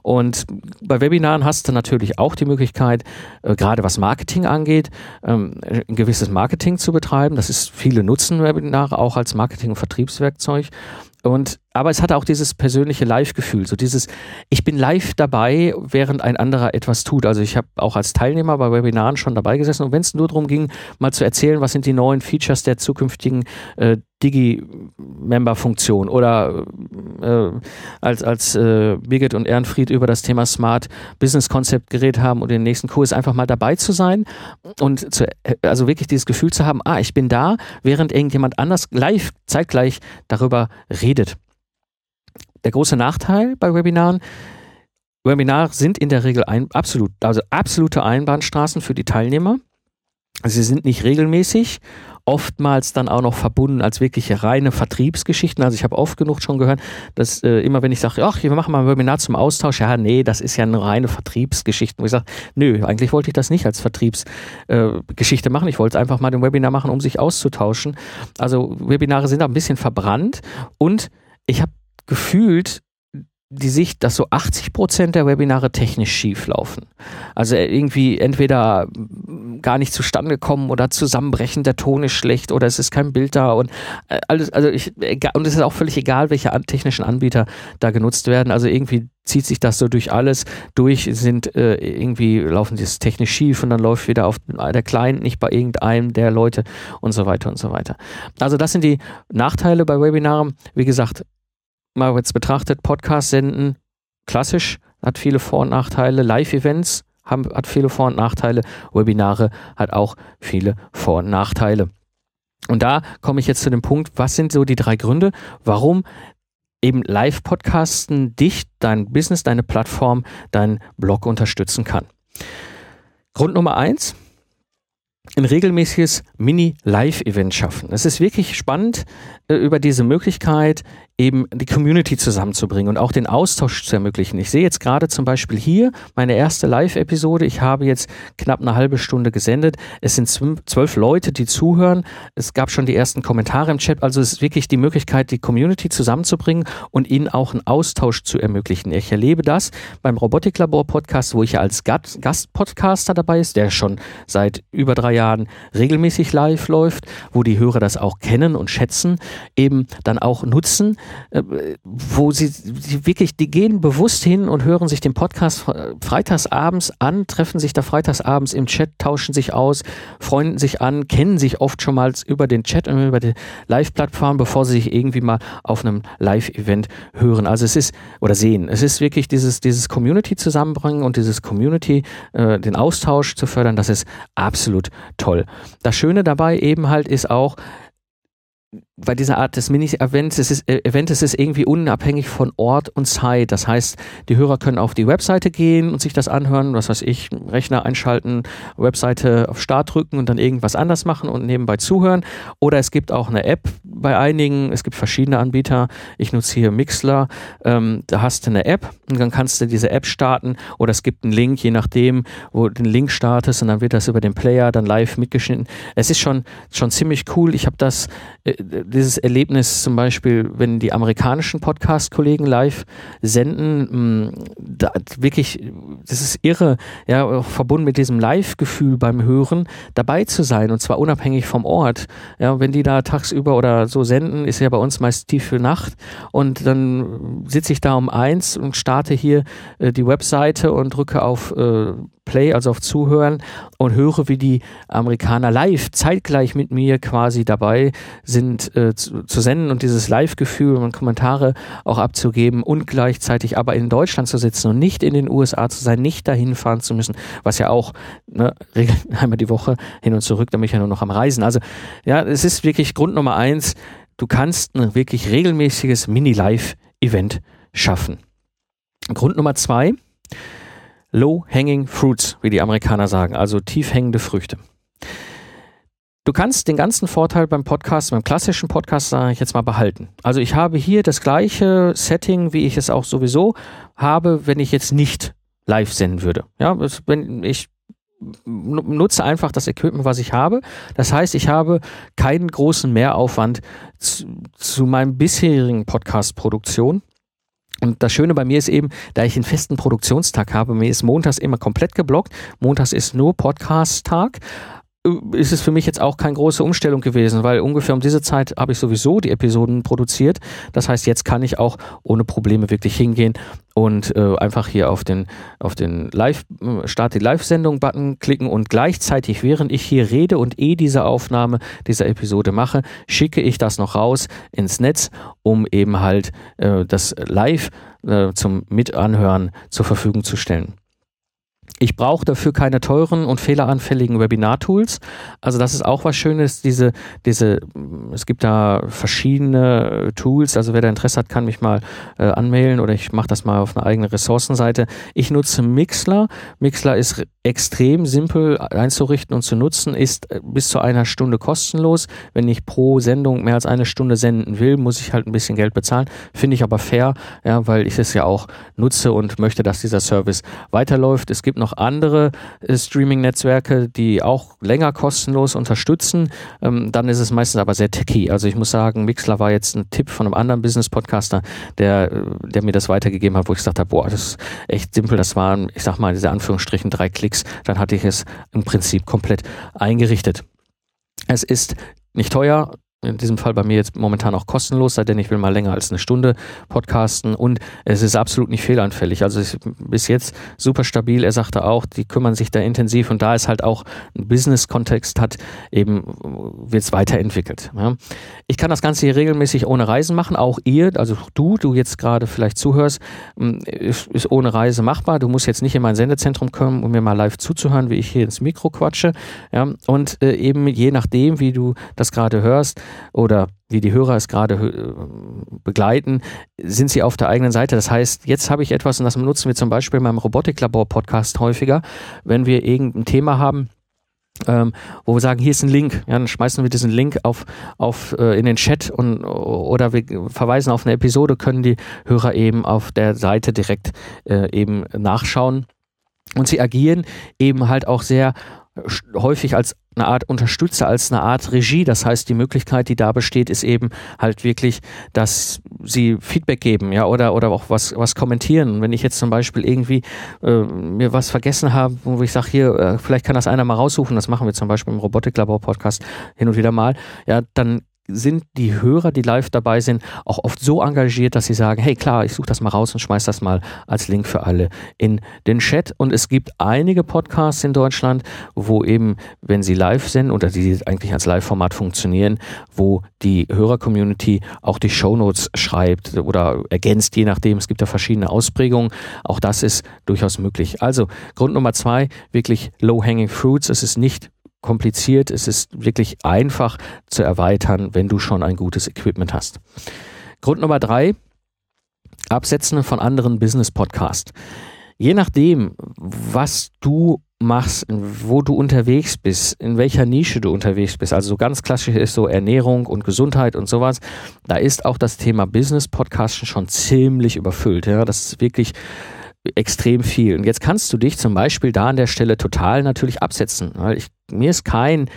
Und bei Webinaren hast du natürlich auch die Möglichkeit, äh, gerade was Marketing angeht, ähm, ein gewisses Marketing zu betreiben. Das ist viele nutzen Webinare auch als Marketing- und Vertriebswerkzeug. Und aber es hatte auch dieses persönliche Live-Gefühl, so dieses, ich bin live dabei, während ein anderer etwas tut. Also ich habe auch als Teilnehmer bei Webinaren schon dabei gesessen und wenn es nur darum ging, mal zu erzählen, was sind die neuen Features der zukünftigen äh, Digi-Member-Funktion oder äh, als, als äh, Birgit und Ehrenfried über das Thema Smart Business Konzept geredet haben und den nächsten Kurs einfach mal dabei zu sein und zu, also wirklich dieses Gefühl zu haben, ah, ich bin da, während irgendjemand anders live zeitgleich darüber redet der große Nachteil bei Webinaren, Webinare sind in der Regel ein, absolut, also absolute Einbahnstraßen für die Teilnehmer. Sie sind nicht regelmäßig oftmals dann auch noch verbunden als wirkliche reine Vertriebsgeschichten. Also ich habe oft genug schon gehört, dass äh, immer wenn ich sage, ach, wir machen mal ein Webinar zum Austausch, ja, nee, das ist ja eine reine Vertriebsgeschichte. Wo ich sage, nö, eigentlich wollte ich das nicht als Vertriebsgeschichte äh, machen. Ich wollte einfach mal ein Webinar machen, um sich auszutauschen. Also Webinare sind da ein bisschen verbrannt und ich habe gefühlt die Sicht, dass so 80 Prozent der Webinare technisch schief laufen. Also irgendwie entweder gar nicht zustande kommen oder zusammenbrechen, der Ton ist schlecht oder es ist kein Bild da und äh, alles, also ich, und es ist auch völlig egal, welche technischen Anbieter da genutzt werden. Also irgendwie zieht sich das so durch alles durch, sind äh, irgendwie laufen das technisch schief und dann läuft wieder auf der Client nicht bei irgendeinem der Leute und so weiter und so weiter. Also das sind die Nachteile bei Webinaren. Wie gesagt, mal jetzt betrachtet, Podcast senden, klassisch, hat viele Vor- und Nachteile. Live-Events hat viele Vor- und Nachteile. Webinare hat auch viele Vor- und Nachteile. Und da komme ich jetzt zu dem Punkt, was sind so die drei Gründe, warum eben Live-Podcasten dich, dein Business, deine Plattform, dein Blog unterstützen kann. Grund Nummer eins, ein regelmäßiges Mini-Live-Event schaffen. Es ist wirklich spannend, äh, über diese Möglichkeit eben die Community zusammenzubringen und auch den Austausch zu ermöglichen. Ich sehe jetzt gerade zum Beispiel hier meine erste Live-Episode. Ich habe jetzt knapp eine halbe Stunde gesendet. Es sind zwölf Leute, die zuhören. Es gab schon die ersten Kommentare im Chat. Also es ist wirklich die Möglichkeit, die Community zusammenzubringen und ihnen auch einen Austausch zu ermöglichen. Ich erlebe das beim Robotiklabor-Podcast, wo ich ja als Gastpodcaster dabei ist, der schon seit über drei Jahren regelmäßig live läuft, wo die Hörer das auch kennen und schätzen eben dann auch nutzen, wo sie, sie wirklich, die gehen bewusst hin und hören sich den Podcast freitagsabends an, treffen sich da freitagsabends im Chat, tauschen sich aus, freunden sich an, kennen sich oft schon mal über den Chat und über die Live-Plattform, bevor sie sich irgendwie mal auf einem Live-Event hören. Also es ist, oder sehen, es ist wirklich dieses, dieses Community zusammenbringen und dieses Community, äh, den Austausch zu fördern, das ist absolut toll. Das Schöne dabei eben halt ist auch, bei dieser Art des Mini-Events ist, äh, Event ist es irgendwie unabhängig von Ort und Zeit. Das heißt, die Hörer können auf die Webseite gehen und sich das anhören, was weiß ich, Rechner einschalten, Webseite auf Start drücken und dann irgendwas anders machen und nebenbei zuhören. Oder es gibt auch eine App bei einigen, es gibt verschiedene Anbieter. Ich nutze hier Mixler. Ähm, da hast du eine App und dann kannst du diese App starten oder es gibt einen Link, je nachdem, wo du den Link startest und dann wird das über den Player dann live mitgeschnitten. Es ist schon, schon ziemlich cool. Ich habe das äh, dieses Erlebnis zum Beispiel, wenn die amerikanischen Podcast-Kollegen live senden, mm, da, wirklich, das ist irre, ja, verbunden mit diesem Live-Gefühl beim Hören, dabei zu sein und zwar unabhängig vom Ort. Ja, wenn die da tagsüber oder so senden, ist ja bei uns meist tiefe Nacht und dann sitze ich da um eins und starte hier äh, die Webseite und drücke auf äh, Play, also auf Zuhören und höre, wie die Amerikaner live zeitgleich mit mir quasi dabei sind äh, zu, zu, senden und dieses Live-Gefühl und Kommentare auch abzugeben und gleichzeitig aber in Deutschland zu sitzen und nicht in den USA zu sein, nicht dahin fahren zu müssen, was ja auch ne, einmal die Woche hin und zurück, da bin ich ja nur noch am Reisen. Also ja, es ist wirklich Grund Nummer eins, du kannst ein wirklich regelmäßiges Mini-Live-Event schaffen. Grund Nummer zwei, Low-Hanging Fruits, wie die Amerikaner sagen, also tief hängende Früchte. Du kannst den ganzen Vorteil beim Podcast, beim klassischen Podcast, sage ich jetzt mal, behalten. Also ich habe hier das gleiche Setting, wie ich es auch sowieso habe, wenn ich jetzt nicht live senden würde. Ja, wenn ich nutze einfach das Equipment, was ich habe. Das heißt, ich habe keinen großen Mehraufwand zu, zu meinem bisherigen Podcast-Produktion. Und das Schöne bei mir ist eben, da ich einen festen Produktionstag habe, mir ist montags immer komplett geblockt. Montags ist nur Podcast-Tag ist es für mich jetzt auch keine große Umstellung gewesen, weil ungefähr um diese Zeit habe ich sowieso die Episoden produziert. Das heißt, jetzt kann ich auch ohne Probleme wirklich hingehen und äh, einfach hier auf den auf den Live Start die Live-Sendung Button klicken und gleichzeitig, während ich hier rede und eh diese Aufnahme dieser Episode mache, schicke ich das noch raus ins Netz, um eben halt äh, das Live äh, zum Mitanhören zur Verfügung zu stellen. Ich brauche dafür keine teuren und fehleranfälligen Webinar-Tools. Also das ist auch was Schönes. Diese, diese, es gibt da verschiedene Tools. Also wer da Interesse hat, kann mich mal äh, anmelden oder ich mache das mal auf einer eigenen Ressourcenseite. Ich nutze Mixler. Mixler ist extrem simpel einzurichten und zu nutzen, ist äh, bis zu einer Stunde kostenlos. Wenn ich pro Sendung mehr als eine Stunde senden will, muss ich halt ein bisschen Geld bezahlen. Finde ich aber fair, ja, weil ich es ja auch nutze und möchte, dass dieser Service weiterläuft. Es gibt noch noch andere äh, Streaming-Netzwerke, die auch länger kostenlos unterstützen. Ähm, dann ist es meistens aber sehr techy. Also ich muss sagen, Mixler war jetzt ein Tipp von einem anderen Business-Podcaster, der, äh, der mir das weitergegeben hat, wo ich gesagt habe, boah, das ist echt simpel. Das waren, ich sag mal, diese Anführungsstrichen drei Klicks. Dann hatte ich es im Prinzip komplett eingerichtet. Es ist nicht teuer, in diesem Fall bei mir jetzt momentan auch kostenlos, sei denn ich will mal länger als eine Stunde podcasten und es ist absolut nicht fehlanfällig. Also bis jetzt super stabil. Er sagte auch, die kümmern sich da intensiv und da es halt auch einen Business-Kontext hat, eben wird es weiterentwickelt. Ja. Ich kann das Ganze hier regelmäßig ohne Reisen machen. Auch ihr, also du, du jetzt gerade vielleicht zuhörst, hm, ist, ist ohne Reise machbar. Du musst jetzt nicht in mein Sendezentrum kommen, um mir mal live zuzuhören, wie ich hier ins Mikro quatsche. Ja. Und äh, eben je nachdem, wie du das gerade hörst, oder wie die Hörer es gerade äh, begleiten, sind sie auf der eigenen Seite. Das heißt, jetzt habe ich etwas, und das nutzen wir zum Beispiel in meinem Robotiklabor-Podcast häufiger, wenn wir irgendein Thema haben, ähm, wo wir sagen, hier ist ein Link, ja, dann schmeißen wir diesen Link auf, auf äh, in den Chat und oder wir verweisen auf eine Episode, können die Hörer eben auf der Seite direkt äh, eben nachschauen. Und sie agieren eben halt auch sehr häufig als eine Art Unterstützer, als eine Art Regie. Das heißt, die Möglichkeit, die da besteht, ist eben halt wirklich, dass sie Feedback geben, ja, oder, oder auch was, was kommentieren. Wenn ich jetzt zum Beispiel irgendwie äh, mir was vergessen habe, wo ich sage, hier, äh, vielleicht kann das einer mal raussuchen, das machen wir zum Beispiel im Robotiklabor-Podcast hin und wieder mal, ja, dann sind die Hörer, die live dabei sind, auch oft so engagiert, dass sie sagen, hey klar, ich suche das mal raus und schmeiß das mal als Link für alle in den Chat. Und es gibt einige Podcasts in Deutschland, wo eben, wenn sie live sind oder die eigentlich als Live-Format funktionieren, wo die Hörer-Community auch die Shownotes schreibt oder ergänzt, je nachdem. Es gibt ja verschiedene Ausprägungen. Auch das ist durchaus möglich. Also Grund Nummer zwei, wirklich low-hanging fruits. Es ist nicht kompliziert, es ist wirklich einfach zu erweitern, wenn du schon ein gutes Equipment hast. Grund Nummer drei, Absetzen von anderen Business-Podcasts. Je nachdem, was du machst, wo du unterwegs bist, in welcher Nische du unterwegs bist, also so ganz klassisch ist so Ernährung und Gesundheit und sowas, da ist auch das Thema Business Podcasten schon ziemlich überfüllt. Ja, das ist wirklich extrem viel. Und jetzt kannst du dich zum Beispiel da an der Stelle total natürlich absetzen, weil ich, mir ist kein,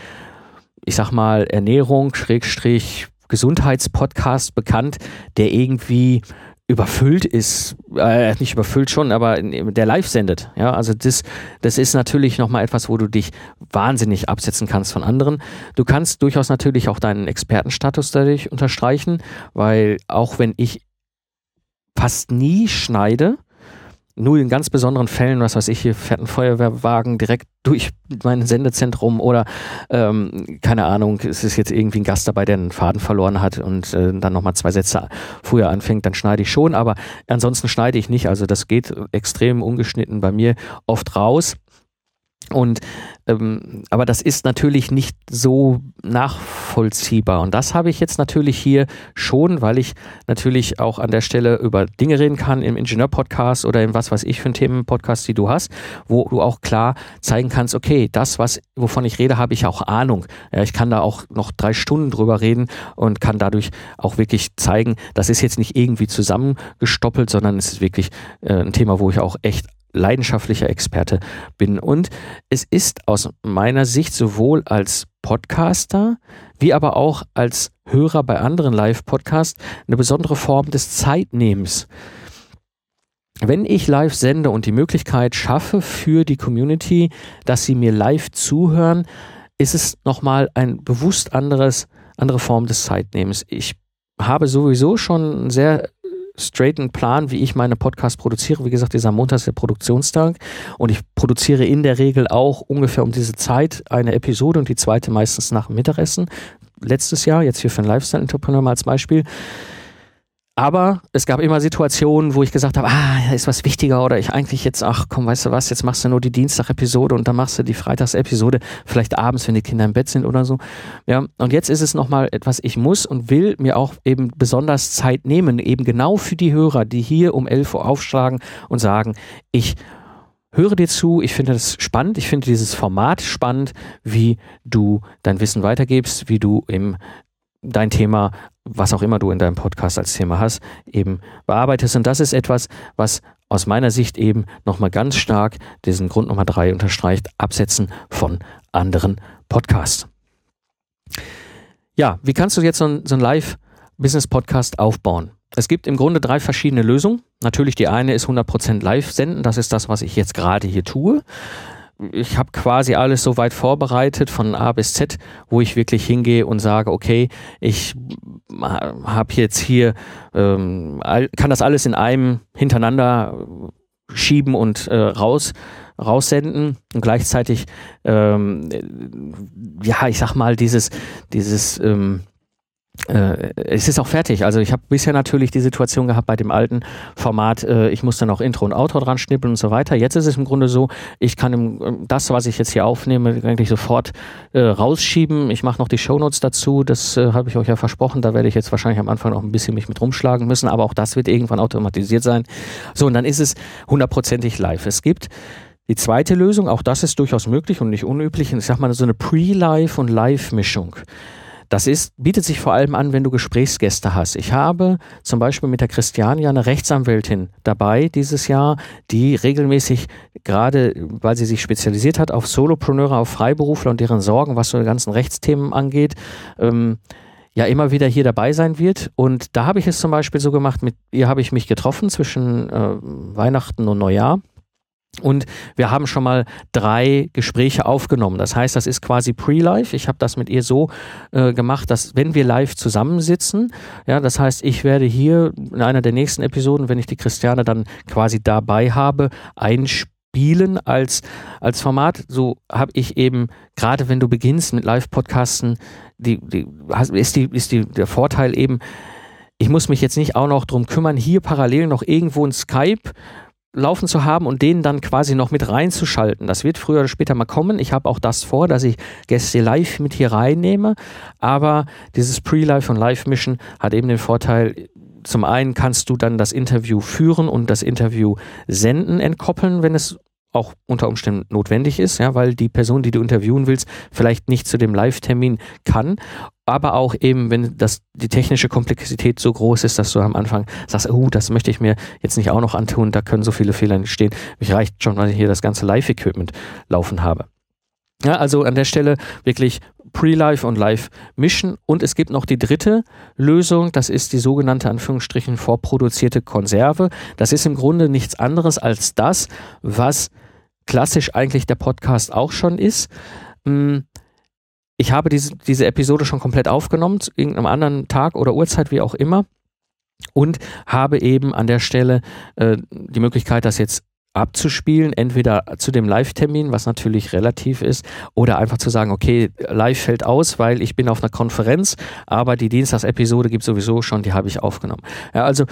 ich sag mal, Ernährung, Schrägstrich, Gesundheitspodcast bekannt, der irgendwie überfüllt ist, äh, nicht überfüllt schon, aber der live sendet. Ja, also das, das ist natürlich nochmal etwas, wo du dich wahnsinnig absetzen kannst von anderen. Du kannst durchaus natürlich auch deinen Expertenstatus dadurch unterstreichen, weil auch wenn ich fast nie schneide, nur in ganz besonderen Fällen, was weiß ich, hier fährt ein Feuerwehrwagen direkt durch mein Sendezentrum oder ähm, keine Ahnung, es ist jetzt irgendwie ein Gast dabei, der einen Faden verloren hat und äh, dann nochmal zwei Sätze früher anfängt, dann schneide ich schon, aber ansonsten schneide ich nicht. Also das geht extrem ungeschnitten bei mir oft raus. Und ähm, aber das ist natürlich nicht so nachvollziehbar. Und das habe ich jetzt natürlich hier schon, weil ich natürlich auch an der Stelle über Dinge reden kann im Ingenieur-Podcast oder in was weiß ich für einen Themen-Podcast, die du hast, wo du auch klar zeigen kannst, okay, das, was, wovon ich rede, habe ich auch Ahnung. Ja, ich kann da auch noch drei Stunden drüber reden und kann dadurch auch wirklich zeigen, das ist jetzt nicht irgendwie zusammengestoppelt, sondern es ist wirklich äh, ein Thema, wo ich auch echt leidenschaftlicher Experte bin. Und es ist aus meiner Sicht sowohl als Podcaster wie aber auch als Hörer bei anderen Live-Podcasts eine besondere Form des Zeitnehmens. Wenn ich live sende und die Möglichkeit schaffe für die Community, dass sie mir live zuhören, ist es nochmal ein bewusst anderes, andere Form des Zeitnehmens. Ich habe sowieso schon sehr straighten Plan, wie ich meine Podcasts produziere. Wie gesagt, dieser Montag ist der Produktionstag und ich produziere in der Regel auch ungefähr um diese Zeit eine Episode und die zweite meistens nach dem Mittagessen. Letztes Jahr, jetzt hier für einen Lifestyle-Entrepreneur mal als Beispiel. Aber es gab immer Situationen, wo ich gesagt habe, ah, ist was wichtiger oder ich eigentlich jetzt, ach komm, weißt du was, jetzt machst du nur die Dienstag-Episode und dann machst du die Freitags-Episode, vielleicht abends, wenn die Kinder im Bett sind oder so. Ja, und jetzt ist es nochmal etwas, ich muss und will mir auch eben besonders Zeit nehmen, eben genau für die Hörer, die hier um 11 Uhr aufschlagen und sagen, ich höre dir zu, ich finde das spannend, ich finde dieses Format spannend, wie du dein Wissen weitergibst, wie du im dein Thema, was auch immer du in deinem Podcast als Thema hast, eben bearbeitest. Und das ist etwas, was aus meiner Sicht eben nochmal ganz stark diesen Grund Nummer drei unterstreicht, Absetzen von anderen Podcasts. Ja, wie kannst du jetzt so ein, so Live-Business-Podcast aufbauen? Es gibt im Grunde drei verschiedene Lösungen. Natürlich die eine ist 100% live senden, das ist das, was ich jetzt gerade hier tue ich habe quasi alles so weit vorbereitet von A bis Z, wo ich wirklich hingehe und sage, okay, ich habe jetzt hier, ähm, kann das alles in einem hintereinander schieben und äh, raus raussenden. Und gleichzeitig ähm, ja ich sag mal dieses dieses ähm, äh, es ist auch fertig. Also ich habe bisher natürlich die Situation gehabt bei dem alten Format, äh, ich musste noch Intro und Outro dran schnippeln und so weiter. Jetzt ist es im Grunde so, ich kann im, das, was ich jetzt hier aufnehme, eigentlich sofort äh, rausschieben. Ich mache noch die Shownotes dazu, das äh, habe ich euch ja versprochen. Da werde ich jetzt wahrscheinlich am Anfang noch ein bisschen mich mit rumschlagen müssen, aber auch das wird irgendwann automatisiert sein. So, und dann ist es hundertprozentig live. Es gibt die zweite Lösung, auch das ist durchaus möglich und nicht unüblich, ich sag mal so eine Pre-Live- und Live-Mischung. Das ist, bietet sich vor allem an, wenn du Gesprächsgäste hast. Ich habe zum Beispiel mit der Christiania eine Rechtsanwältin dabei dieses Jahr, die regelmäßig, gerade weil sie sich spezialisiert hat auf Solopreneure, auf Freiberufler und deren Sorgen, was so die ganzen Rechtsthemen angeht, ähm, ja immer wieder hier dabei sein wird. Und da habe ich es zum Beispiel so gemacht, mit ihr habe ich mich getroffen zwischen äh, Weihnachten und Neujahr und wir haben schon mal drei Gespräche aufgenommen. Das heißt, das ist quasi pre-live. Ich habe das mit ihr so äh, gemacht, dass wenn wir live zusammensitzen, ja, das heißt, ich werde hier in einer der nächsten Episoden, wenn ich die Christiane dann quasi dabei habe, einspielen als, als Format. So habe ich eben, gerade wenn du beginnst mit Live-Podcasten, die, die, ist, die, ist die, der Vorteil eben, ich muss mich jetzt nicht auch noch drum kümmern, hier parallel noch irgendwo ein Skype laufen zu haben und den dann quasi noch mit reinzuschalten. Das wird früher oder später mal kommen. Ich habe auch das vor, dass ich Gäste live mit hier reinnehme. Aber dieses Pre-Live und Live-Mission hat eben den Vorteil, zum einen kannst du dann das Interview führen und das Interview senden, entkoppeln, wenn es auch unter Umständen notwendig ist, ja, weil die Person, die du interviewen willst, vielleicht nicht zu dem Live-Termin kann, aber auch eben, wenn das die technische Komplexität so groß ist, dass du am Anfang sagst, oh, das möchte ich mir jetzt nicht auch noch antun, da können so viele Fehler entstehen. Mich reicht schon, weil ich hier das ganze Live-Equipment laufen habe. Ja, also an der Stelle wirklich Pre-Live und Live mischen. Und es gibt noch die dritte Lösung, das ist die sogenannte Anführungsstrichen vorproduzierte Konserve. Das ist im Grunde nichts anderes als das, was klassisch eigentlich der Podcast auch schon ist. Hm, ich habe diese, diese Episode schon komplett aufgenommen, zu irgendeinem anderen Tag oder Uhrzeit, wie auch immer. Und habe eben an der Stelle äh, die Möglichkeit, das jetzt abzuspielen, entweder zu dem Live-Termin, was natürlich relativ ist, oder einfach zu sagen, okay, live fällt aus, weil ich bin auf einer Konferenz, aber die Dienstagsepisode gibt sowieso schon, die habe ich aufgenommen. Ja, also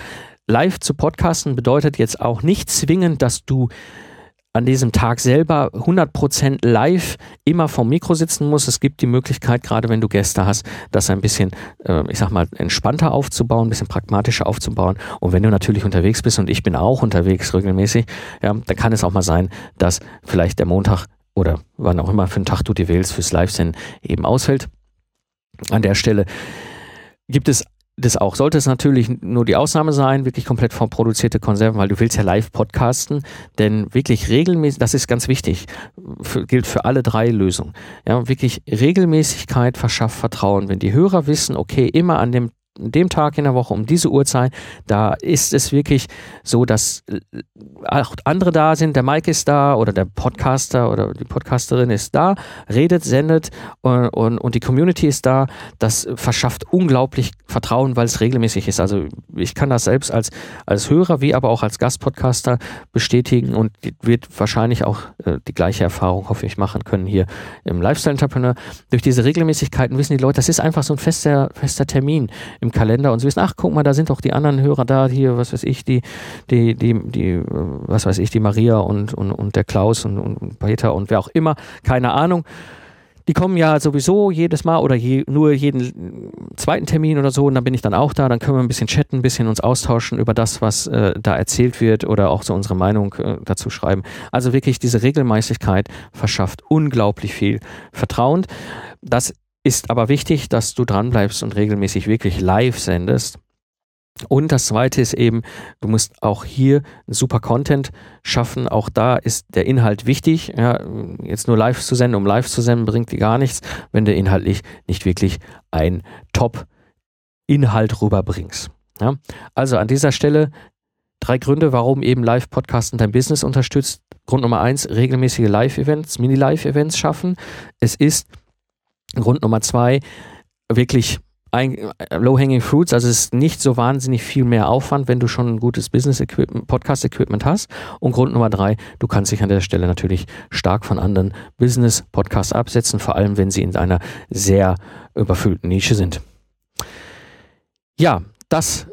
live zu podcasten bedeutet jetzt auch nicht zwingend, dass du an diesem Tag selber 100% live immer vom Mikro sitzen muss. Es gibt die Möglichkeit, gerade wenn du Gäste hast, das ein bisschen, äh, ich sag mal, entspannter aufzubauen, ein bisschen pragmatischer aufzubauen. Und wenn du natürlich unterwegs bist und ich bin auch unterwegs regelmäßig, ja, dann kann es auch mal sein, dass vielleicht der Montag oder wann auch immer für einen Tag du dir wählst fürs Live-Senden eben ausfällt. An der Stelle gibt es das auch. Sollte es natürlich nur die Ausnahme sein, wirklich komplett vorproduzierte Konserven, weil du willst ja live podcasten, denn wirklich regelmäßig, das ist ganz wichtig, für, gilt für alle drei Lösungen. Ja, wirklich Regelmäßigkeit verschafft Vertrauen. Wenn die Hörer wissen, okay, immer an dem dem Tag in der Woche um diese Uhrzeit, da ist es wirklich so, dass äh, auch andere da sind. Der Mike ist da oder der Podcaster oder die Podcasterin ist da, redet, sendet und, und, und die Community ist da. Das verschafft unglaublich Vertrauen, weil es regelmäßig ist. Also ich kann das selbst als, als Hörer wie aber auch als Gastpodcaster bestätigen und wird wahrscheinlich auch äh, die gleiche Erfahrung, hoffe ich, machen können hier im Lifestyle Entrepreneur. Durch diese Regelmäßigkeiten wissen die Leute, das ist einfach so ein fester, fester Termin. Im im Kalender und sie wissen, ach, guck mal, da sind doch die anderen Hörer da, hier, was weiß ich, die, die, die, die, was weiß ich, die Maria und, und, und der Klaus und, und Peter und wer auch immer, keine Ahnung. Die kommen ja sowieso jedes Mal oder je, nur jeden zweiten Termin oder so und dann bin ich dann auch da, dann können wir ein bisschen chatten, ein bisschen uns austauschen über das, was äh, da erzählt wird oder auch so unsere Meinung äh, dazu schreiben. Also wirklich diese Regelmäßigkeit verschafft unglaublich viel Vertrauen. Das ist aber wichtig, dass du dranbleibst und regelmäßig wirklich live sendest. Und das zweite ist eben, du musst auch hier super Content schaffen. Auch da ist der Inhalt wichtig. Ja, jetzt nur live zu senden, um live zu senden, bringt dir gar nichts, wenn du inhaltlich nicht wirklich ein Top-Inhalt rüberbringst. Ja, also an dieser Stelle drei Gründe, warum eben Live-Podcasten dein Business unterstützt. Grund Nummer eins, regelmäßige Live-Events, Mini-Live-Events schaffen. Es ist Grund Nummer zwei, wirklich Low-Hanging Fruits, also es ist nicht so wahnsinnig viel mehr Aufwand, wenn du schon ein gutes Business-Equipment, Podcast-Equipment hast. Und Grund Nummer drei, du kannst dich an der Stelle natürlich stark von anderen Business-Podcasts absetzen, vor allem wenn sie in einer sehr überfüllten Nische sind. Ja, das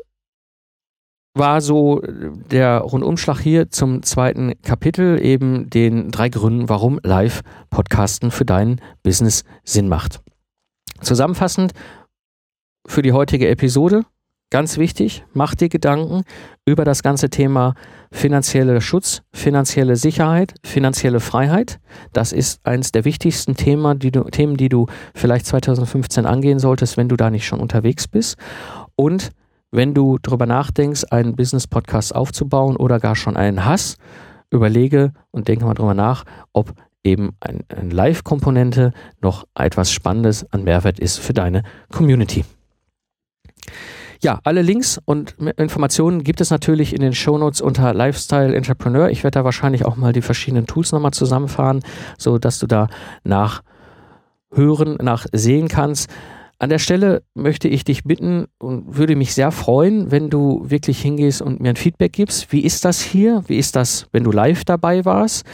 war so der Rundumschlag hier zum zweiten Kapitel, eben den drei Gründen, warum Live-Podcasten für dein Business Sinn macht. Zusammenfassend für die heutige Episode, ganz wichtig, mach dir Gedanken über das ganze Thema finanzieller Schutz, finanzielle Sicherheit, finanzielle Freiheit. Das ist eines der wichtigsten Themen die, du, Themen, die du vielleicht 2015 angehen solltest, wenn du da nicht schon unterwegs bist. Und wenn du darüber nachdenkst, einen Business-Podcast aufzubauen oder gar schon einen hast, überlege und denke mal darüber nach, ob eben eine ein Live-Komponente noch etwas Spannendes an Mehrwert ist für deine Community. Ja, alle Links und Informationen gibt es natürlich in den Shownotes unter Lifestyle Entrepreneur. Ich werde da wahrscheinlich auch mal die verschiedenen Tools nochmal zusammenfahren, so dass du da nachhören, nachsehen kannst. An der Stelle möchte ich dich bitten und würde mich sehr freuen, wenn du wirklich hingehst und mir ein Feedback gibst. Wie ist das hier? Wie ist das, wenn du live dabei warst?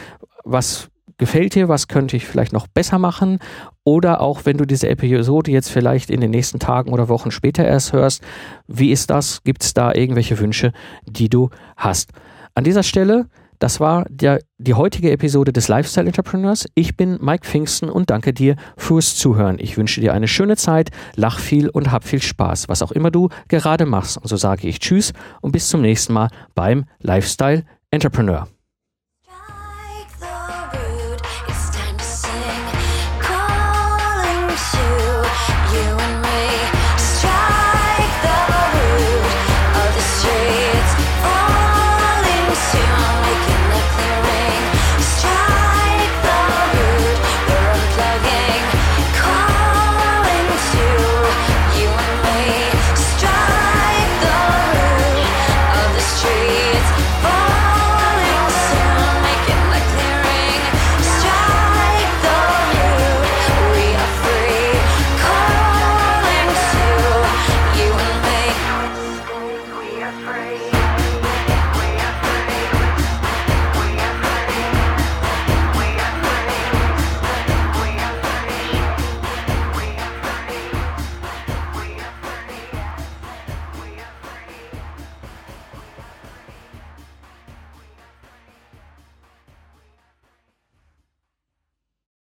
Was gefällt dir? Was könnte ich vielleicht noch besser machen? Oder auch, wenn du diese Episode jetzt vielleicht in den nächsten Tagen oder Wochen später erst hörst, wie ist das? Gibt es da irgendwelche Wünsche, die du hast? An dieser Stelle das war der, die heutige Episode des Lifestyle Entrepreneurs. Ich bin Mike Pfingsten und danke dir fürs Zuhören. Ich wünsche dir eine schöne Zeit, lach viel und hab viel Spaß, was auch immer du gerade machst. Und so sage ich Tschüss und bis zum nächsten Mal beim Lifestyle Entrepreneur.